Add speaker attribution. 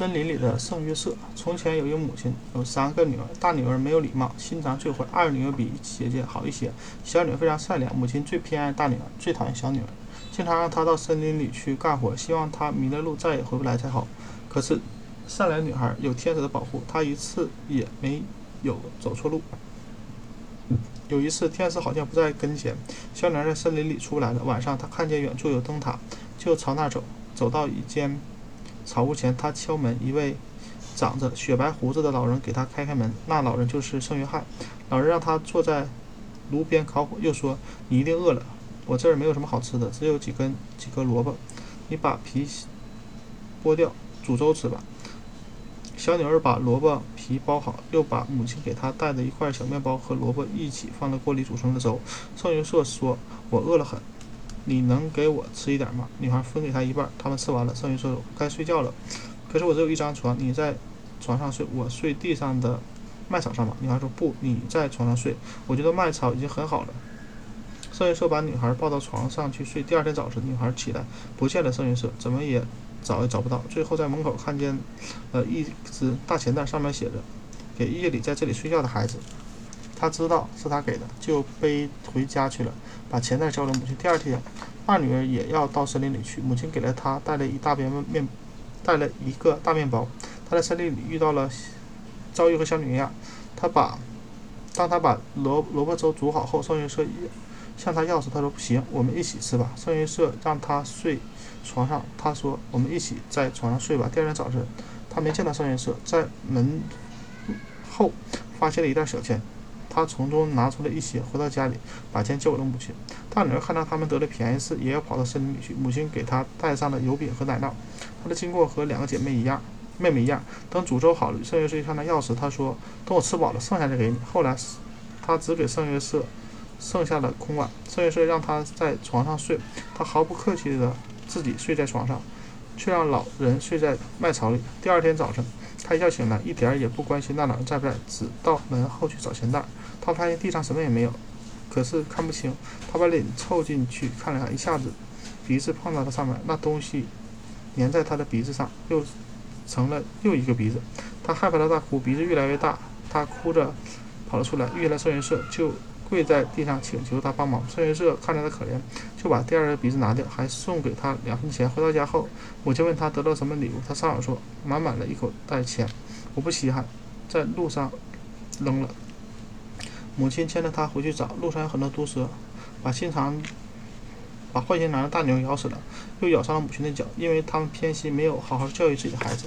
Speaker 1: 森林里的圣约瑟。从前有一个母亲，有三个女儿。大女儿没有礼貌，心肠最坏；二女儿比姐姐好一些，小女儿非常善良。母亲最偏爱大女儿，最讨厌小女儿，经常让她到森林里去干活，希望她迷了路再也回不来才好。可是，善良女孩有天使的保护，她一次也没有走错路。有一次，天使好像不在跟前，小女儿在森林里出来了。晚上，她看见远处有灯塔，就朝那走。走到一间草屋前，他敲门，一位长着雪白胡子的老人给他开开门。那老人就是圣约翰。老人让他坐在炉边烤火，又说：“你一定饿了，我这儿没有什么好吃的，只有几根几颗萝卜，你把皮剥掉，煮粥吃吧。”小女儿把萝卜皮剥好，又把母亲给她带的一块小面包和萝卜一起放在锅里煮成了粥。圣约瑟说：“我饿了很，你能给我吃一点吗？”女孩分给他一半，他们吃完了。圣约瑟说：“该睡觉了，可是我只有一张床，你在床上睡，我睡地上的麦草上吧。”女孩说：“不，你在床上睡，我觉得麦草已经很好了。”圣约瑟把女孩抱到床上去睡。第二天早晨，女孩起来不见了圣约瑟，怎么也。找也找不到，最后在门口看见，呃，一只大钱袋，上面写着“给夜里在这里睡觉的孩子”。他知道是他给的，就背回家去了，把钱袋交给母亲。第二天，二女儿也要到森林里去，母亲给了她带了一大边面，带了一个大面包。她在森林里遇到了遭遇和小女亚，她把，当她把萝萝卜粥煮好后，圣约瑟向她要时，她说：“不行，我们一起吃吧。”圣约瑟让她睡。床上，他说：“我们一起在床上睡吧。”第二天早晨，他没见到圣约瑟，在门后发现了一袋小钱，他从中拿出了一些，回到家里把钱交给了母亲。大女儿看到他们得了便宜似，也要跑到森林里去。母亲给她带上了油饼和奶酪。她的经过和两个姐妹一样，妹妹一样。等煮粥好了，圣约瑟看到钥匙，她说：“等我吃饱了，剩下的给你。”后来，他只给圣约瑟剩下的空碗。圣约瑟让他在床上睡，他毫不客气的。自己睡在床上，却让老人睡在麦草里。第二天早晨，他一觉醒来，一点儿也不关心那老人在不在，只到门后去找钱袋。他发现地上什么也没有，可是看不清。他把脸凑进去看了看，一下子鼻子碰到了上面，那东西粘在他的鼻子上，又成了又一个鼻子。他害怕的大哭，鼻子越来越大，他哭着跑了出来，遇了圣元社，就。跪在地上请求他帮忙。圣约瑟看着他可怜，就把第二个鼻子拿掉，还送给他两分钱。回到家后，母亲问他得到什么礼物，他撒谎说满满的一口袋钱，我不稀罕，在路上扔了。母亲牵着他回去找，路上有很多毒蛇，把心肠把坏心肠的大牛咬死了，又咬伤了母亲的脚，因为他们偏心，没有好好教育自己的孩子。